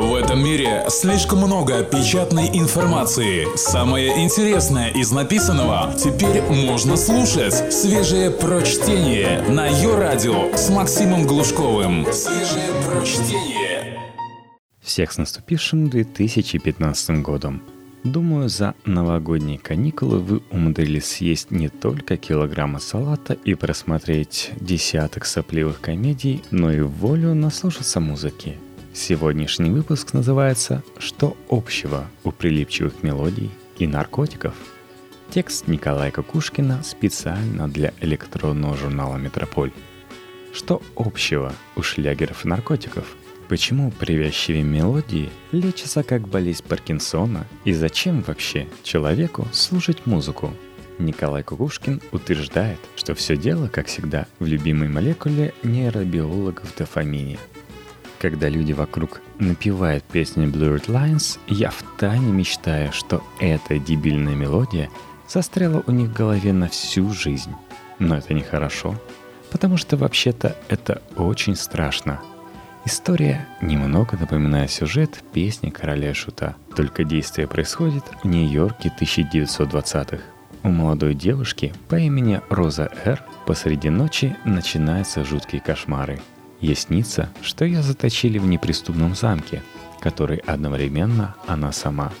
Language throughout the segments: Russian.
В этом мире слишком много печатной информации. Самое интересное из написанного теперь можно слушать. Свежее прочтение на ее радио с Максимом Глушковым. Свежее прочтение. Всех с наступившим 2015 годом. Думаю, за новогодние каникулы вы умудрились съесть не только килограмма салата и просмотреть десяток сопливых комедий, но и волю наслушаться музыки. Сегодняшний выпуск называется «Что общего у прилипчивых мелодий и наркотиков?» Текст Николая Кукушкина специально для электронного журнала «Метрополь». Что общего у шлягеров и наркотиков – Почему привязчивые мелодии лечатся как болезнь Паркинсона и зачем вообще человеку слушать музыку? Николай Кукушкин утверждает, что все дело, как всегда, в любимой молекуле нейробиологов дофамине. Когда люди вокруг напевают песни Blurred Lines, я втайне мечтаю, что эта дебильная мелодия застряла у них в голове на всю жизнь. Но это нехорошо, потому что вообще-то это очень страшно – История немного напоминает сюжет песни «Короля шута», только действие происходит в Нью-Йорке 1920-х. У молодой девушки по имени Роза Р. посреди ночи начинаются жуткие кошмары. Ей что ее заточили в неприступном замке, который одновременно она сама.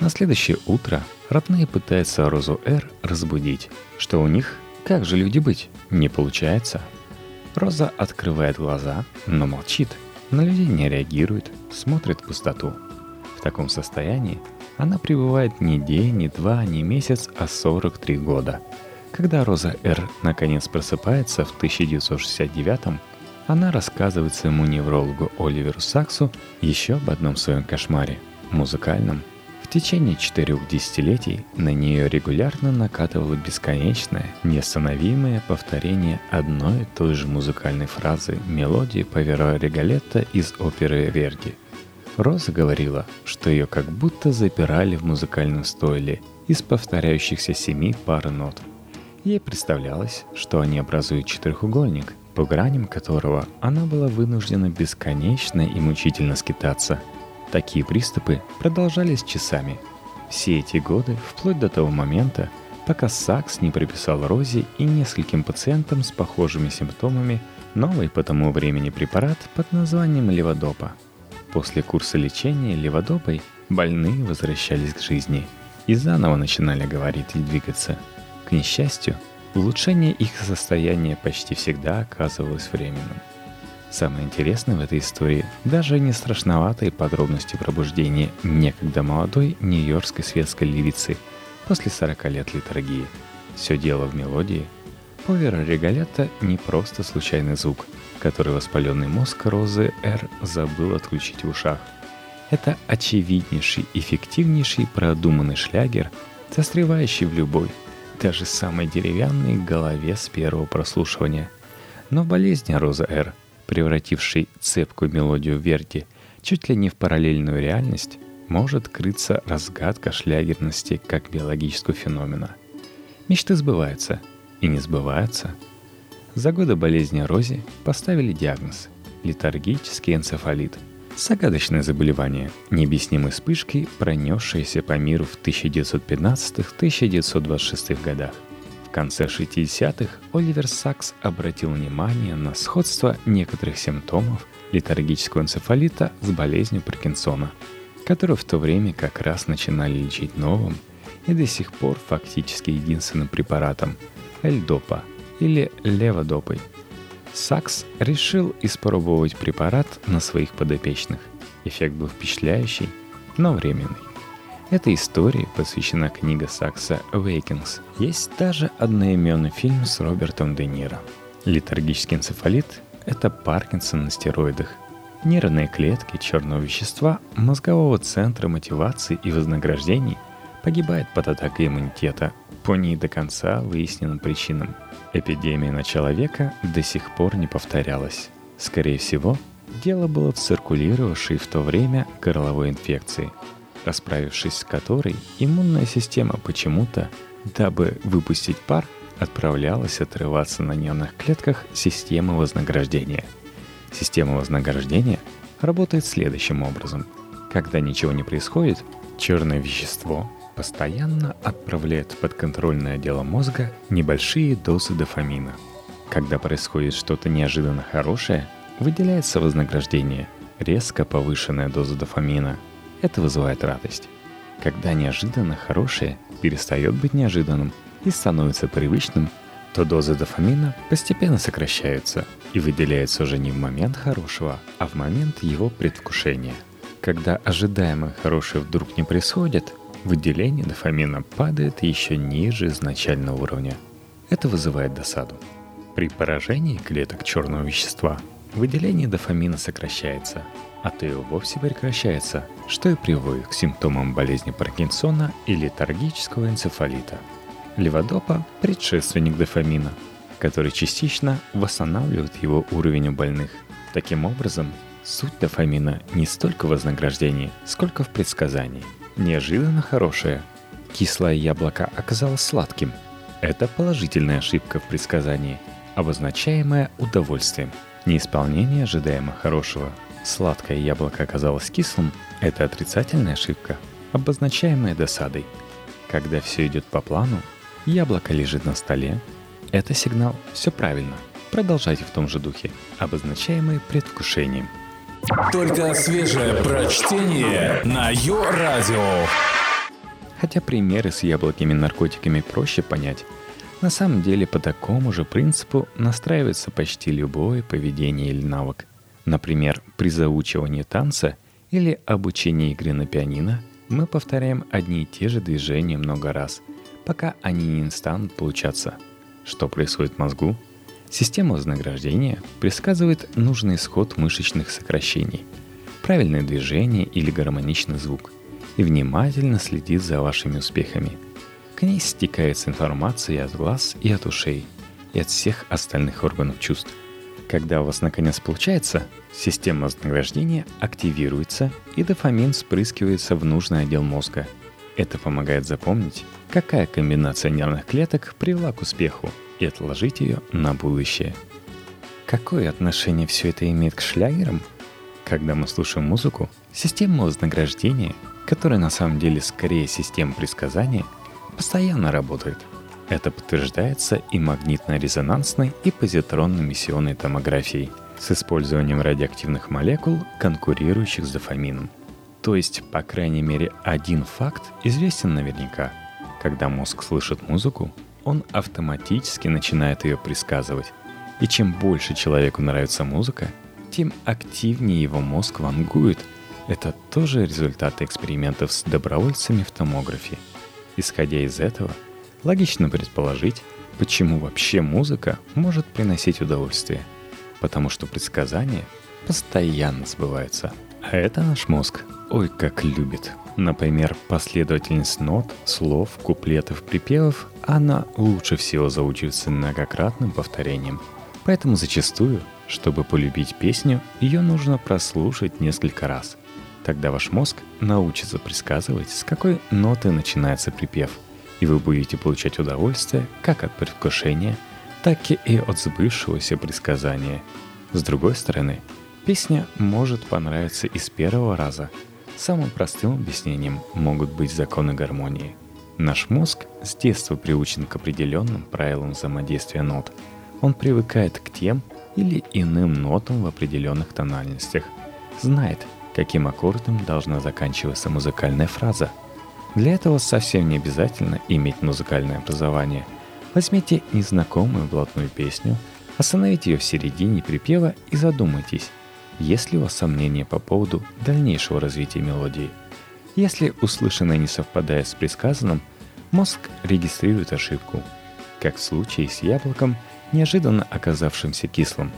На следующее утро родные пытаются Розу Р. разбудить, что у них, как же люди быть, не получается – Роза открывает глаза, но молчит, на людей не реагирует, смотрит в пустоту. В таком состоянии она пребывает не день, не два, не месяц, а 43 года. Когда Роза Р. наконец просыпается в 1969 она рассказывает своему неврологу Оливеру Саксу еще об одном своем кошмаре – музыкальном – течение четырех десятилетий на нее регулярно накатывало бесконечное, неостановимое повторение одной и той же музыкальной фразы мелодии Паверо Регалетта из оперы Верди. Роза говорила, что ее как будто запирали в музыкальном стойле из повторяющихся семи пар нот. Ей представлялось, что они образуют четырехугольник, по граням которого она была вынуждена бесконечно и мучительно скитаться – Такие приступы продолжались часами. Все эти годы, вплоть до того момента, пока Сакс не прописал Розе и нескольким пациентам с похожими симптомами новый по тому времени препарат под названием леводопа. После курса лечения леводопой больные возвращались к жизни и заново начинали говорить и двигаться. К несчастью, улучшение их состояния почти всегда оказывалось временным – Самое интересное в этой истории даже не страшноватые подробности пробуждения некогда молодой нью-йоркской светской левицы после 40 лет литургии. Все дело в мелодии. Повера Регалета не просто случайный звук, который воспаленный мозг Розы Р забыл отключить в ушах. Это очевиднейший, эффективнейший продуманный шлягер, застревающий в любой, даже самой деревянной голове с первого прослушивания. Но болезнь Розы Р – превративший цепкую мелодию Верди чуть ли не в параллельную реальность, может крыться разгадка шлягерности как биологического феномена. Мечты сбываются и не сбываются. За годы болезни Рози поставили диагноз – летаргический энцефалит – загадочное заболевание, необъяснимой вспышкой, пронесшееся по миру в 1915-1926 годах – конце 60-х Оливер Сакс обратил внимание на сходство некоторых симптомов летаргического энцефалита с болезнью Паркинсона, которую в то время как раз начинали лечить новым и до сих пор фактически единственным препаратом – эльдопа или леводопой. Сакс решил испробовать препарат на своих подопечных. Эффект был впечатляющий, но временный. Этой истории посвящена книга Сакса «Awakens». Есть даже одноименный фильм с Робертом Де Ниро. Летаргический энцефалит – это Паркинсон на стероидах. Нервные клетки черного вещества мозгового центра мотивации и вознаграждений погибают под атакой иммунитета по не до конца выясненным причинам. Эпидемия на человека до сих пор не повторялась. Скорее всего, дело было в циркулировавшей в то время горловой инфекции – расправившись с которой, иммунная система почему-то, дабы выпустить пар, отправлялась отрываться на нервных клетках системы вознаграждения. Система вознаграждения работает следующим образом. Когда ничего не происходит, черное вещество постоянно отправляет подконтрольное отдело мозга небольшие дозы дофамина. Когда происходит что-то неожиданно хорошее, выделяется вознаграждение, резко повышенная доза дофамина. Это вызывает радость. Когда неожиданно хорошее перестает быть неожиданным и становится привычным, то дозы дофамина постепенно сокращаются и выделяются уже не в момент хорошего, а в момент его предвкушения. Когда ожидаемое хорошее вдруг не происходит, выделение дофамина падает еще ниже изначального уровня. Это вызывает досаду. При поражении клеток черного вещества выделение дофамина сокращается, а то и вовсе прекращается, что и приводит к симптомам болезни Паркинсона и летаргического энцефалита. Леводопа – предшественник дофамина, который частично восстанавливает его уровень у больных. Таким образом, суть дофамина не столько в вознаграждении, сколько в предсказании. Неожиданно хорошее. Кислое яблоко оказалось сладким. Это положительная ошибка в предсказании, обозначаемая удовольствием. Неисполнение ожидаемо хорошего Сладкое яблоко оказалось кислым – это отрицательная ошибка, обозначаемая досадой. Когда все идет по плану, яблоко лежит на столе – это сигнал «все правильно». Продолжайте в том же духе, обозначаемый предвкушением. Только свежее прочтение на Йо-Радио. Хотя примеры с яблоками наркотиками проще понять, на самом деле по такому же принципу настраивается почти любое поведение или навык – Например, при заучивании танца или обучении игры на пианино мы повторяем одни и те же движения много раз, пока они не станут получаться. Что происходит в мозгу? Система вознаграждения предсказывает нужный исход мышечных сокращений, правильное движение или гармоничный звук и внимательно следит за вашими успехами. К ней стекается информация от глаз и от ушей, и от всех остальных органов чувств – когда у вас наконец получается, система вознаграждения активируется и дофамин спрыскивается в нужный отдел мозга. Это помогает запомнить, какая комбинация нервных клеток привела к успеху и отложить ее на будущее. Какое отношение все это имеет к шлягерам? Когда мы слушаем музыку, система вознаграждения, которая на самом деле скорее система предсказания, постоянно работает – это подтверждается и магнитно-резонансной, и позитронно-миссионной томографией с использованием радиоактивных молекул, конкурирующих с дофамином. То есть, по крайней мере, один факт известен наверняка. Когда мозг слышит музыку, он автоматически начинает ее предсказывать. И чем больше человеку нравится музыка, тем активнее его мозг вангует. Это тоже результаты экспериментов с добровольцами в томографии. Исходя из этого – Логично предположить, почему вообще музыка может приносить удовольствие. Потому что предсказания постоянно сбываются. А это наш мозг ой как любит. Например, последовательность нот, слов, куплетов, припевов, она лучше всего заучивается многократным повторением. Поэтому зачастую, чтобы полюбить песню, ее нужно прослушать несколько раз. Тогда ваш мозг научится предсказывать, с какой ноты начинается припев – и вы будете получать удовольствие как от предвкушения, так и от сбывшегося предсказания. С другой стороны, песня может понравиться и с первого раза. Самым простым объяснением могут быть законы гармонии. Наш мозг с детства приучен к определенным правилам взаимодействия нот. Он привыкает к тем или иным нотам в определенных тональностях, знает, каким аккордом должна заканчиваться музыкальная фраза – для этого совсем не обязательно иметь музыкальное образование. Возьмите незнакомую блатную песню, остановите ее в середине припева и задумайтесь, есть ли у вас сомнения по поводу дальнейшего развития мелодии. Если услышанное не совпадает с предсказанным, мозг регистрирует ошибку, как в случае с яблоком, неожиданно оказавшимся кислым.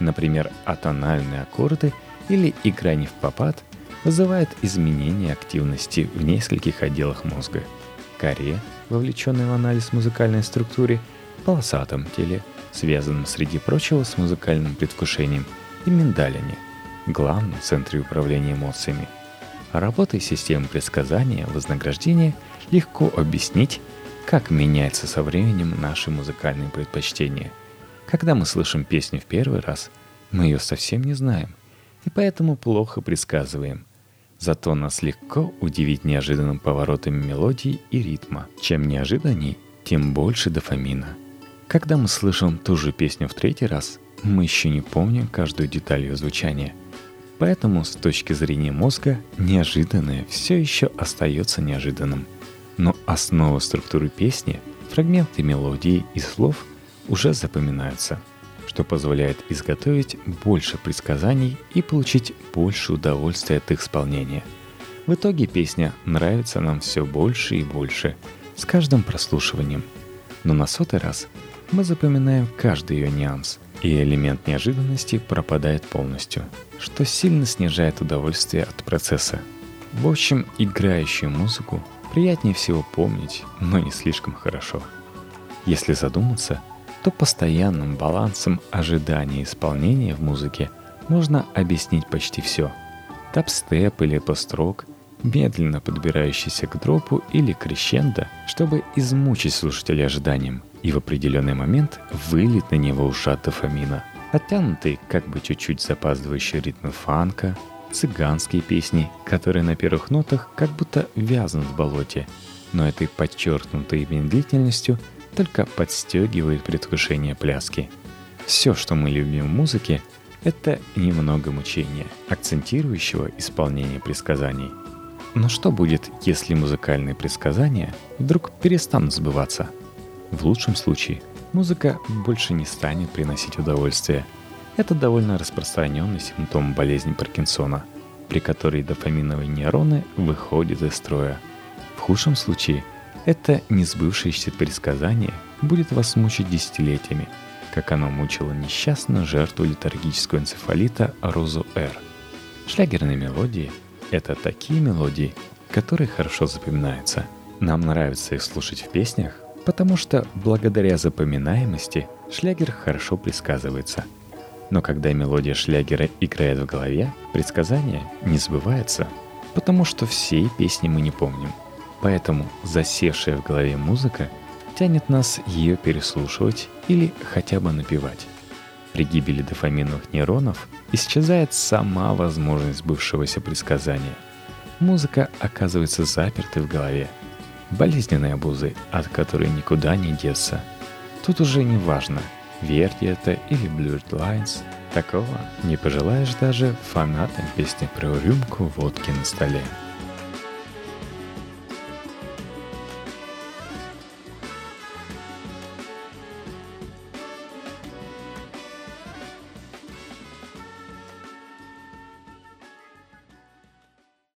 Например, атональные аккорды или игра не в попад – вызывает изменение активности в нескольких отделах мозга. Коре, вовлеченной в анализ музыкальной структуры, полосатом теле, связанном среди прочего с музыкальным предвкушением, и миндалине, главном центре управления эмоциями. Работой системы предсказания вознаграждения легко объяснить, как меняется со временем наши музыкальные предпочтения. Когда мы слышим песню в первый раз, мы ее совсем не знаем – и поэтому плохо предсказываем. Зато нас легко удивить неожиданным поворотами мелодии и ритма. Чем неожиданней, тем больше дофамина. Когда мы слышим ту же песню в третий раз, мы еще не помним каждую деталь ее звучания. Поэтому с точки зрения мозга неожиданное все еще остается неожиданным. Но основа структуры песни, фрагменты мелодии и слов уже запоминаются – что позволяет изготовить больше предсказаний и получить больше удовольствия от их исполнения. В итоге песня нравится нам все больше и больше с каждым прослушиванием. Но на сотый раз мы запоминаем каждый ее нюанс, и элемент неожиданности пропадает полностью, что сильно снижает удовольствие от процесса. В общем, играющую музыку приятнее всего помнить, но не слишком хорошо. Если задуматься – то постоянным балансом ожидания исполнения в музыке можно объяснить почти все. Тапстеп или построк, медленно подбирающийся к дропу или крещендо, чтобы измучить слушателя ожиданием и в определенный момент вылить на него ушат дофамина. Оттянутый, как бы чуть-чуть запаздывающий ритмы фанка, цыганские песни, которые на первых нотах как будто вязнут в болоте, но этой подчеркнутой медлительностью – только подстегивает предвкушение пляски. Все, что мы любим в музыке, это немного мучения, акцентирующего исполнение предсказаний. Но что будет, если музыкальные предсказания вдруг перестанут сбываться? В лучшем случае музыка больше не станет приносить удовольствие. Это довольно распространенный симптом болезни Паркинсона, при которой дофаминовые нейроны выходят из строя. В худшем случае – это несбывшееся предсказание будет вас мучить десятилетиями, как оно мучило несчастную жертву литургического энцефалита Розу Р. Шлягерные мелодии — это такие мелодии, которые хорошо запоминаются. Нам нравится их слушать в песнях, потому что благодаря запоминаемости шлягер хорошо предсказывается. Но когда мелодия шлягера играет в голове, предсказание не сбывается, потому что всей песни мы не помним — Поэтому засевшая в голове музыка тянет нас ее переслушивать или хотя бы напевать. При гибели дофаминовых нейронов исчезает сама возможность бывшегося предсказания. Музыка оказывается запертой в голове. Болезненной обузы, от которой никуда не деться. Тут уже не важно, верьте это или Blurred Lines, такого не пожелаешь даже фанатам песни про рюмку водки на столе.